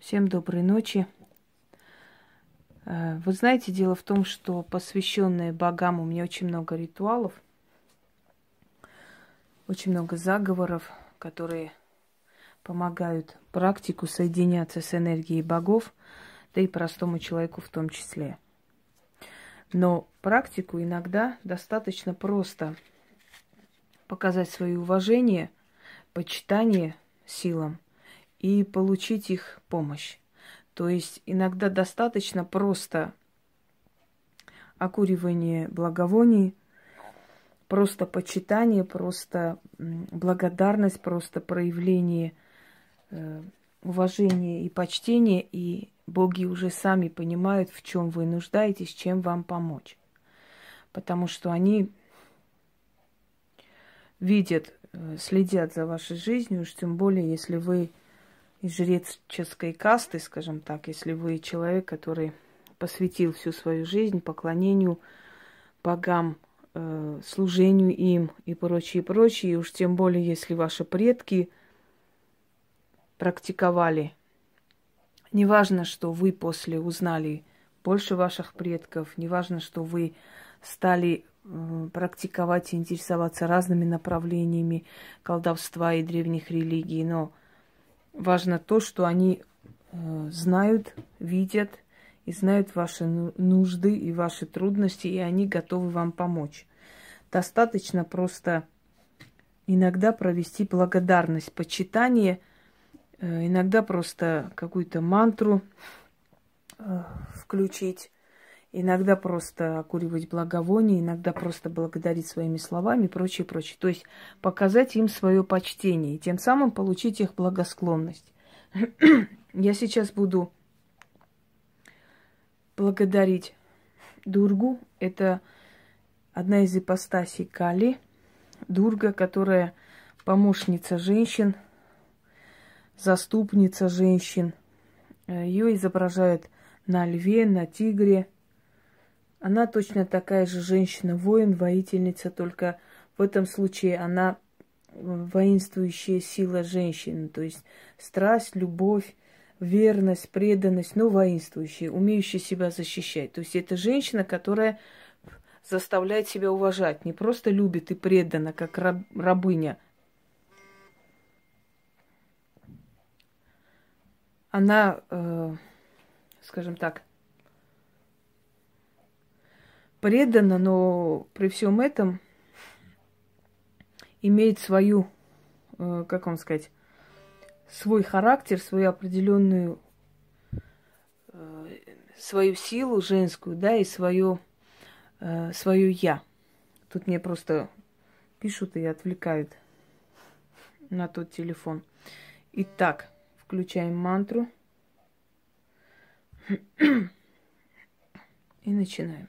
Всем доброй ночи. Э, вы знаете, дело в том, что посвященные богам у меня очень много ритуалов, очень много заговоров, которые помогают практику соединяться с энергией богов, да и простому человеку в том числе. Но практику иногда достаточно просто показать свое уважение, почитание силам – и получить их помощь. То есть иногда достаточно просто окуривание благовоний, просто почитание, просто благодарность, просто проявление э, уважения и почтения, и боги уже сами понимают, в чем вы нуждаетесь, чем вам помочь. Потому что они видят, э, следят за вашей жизнью, уж тем более, если вы из жреческой касты, скажем так, если вы человек, который посвятил всю свою жизнь поклонению богам, э, служению им и прочее, прочее, и уж тем более, если ваши предки практиковали. Неважно, что вы после узнали больше ваших предков, неважно, что вы стали э, практиковать и интересоваться разными направлениями колдовства и древних религий, но важно то, что они э, знают, видят и знают ваши нужды и ваши трудности, и они готовы вам помочь. Достаточно просто иногда провести благодарность, почитание, э, иногда просто какую-то мантру э, включить, иногда просто окуривать благовоние, иногда просто благодарить своими словами и прочее, прочее. То есть показать им свое почтение и тем самым получить их благосклонность. Я сейчас буду благодарить Дургу. Это одна из ипостасей Кали. Дурга, которая помощница женщин, заступница женщин. Ее изображают на льве, на тигре – она точно такая же женщина-воин, воительница, только в этом случае она воинствующая сила женщины, то есть страсть, любовь, верность, преданность, но воинствующая, умеющая себя защищать. То есть это женщина, которая заставляет себя уважать, не просто любит и предана, как раб, рабыня. Она, э, скажем так, предана, но при всем этом имеет свою, э, как вам сказать, свой характер, свою определенную э, свою силу женскую, да, и свое, э, свое я. Тут мне просто пишут и отвлекают на тот телефон. Итак, включаем мантру и начинаем.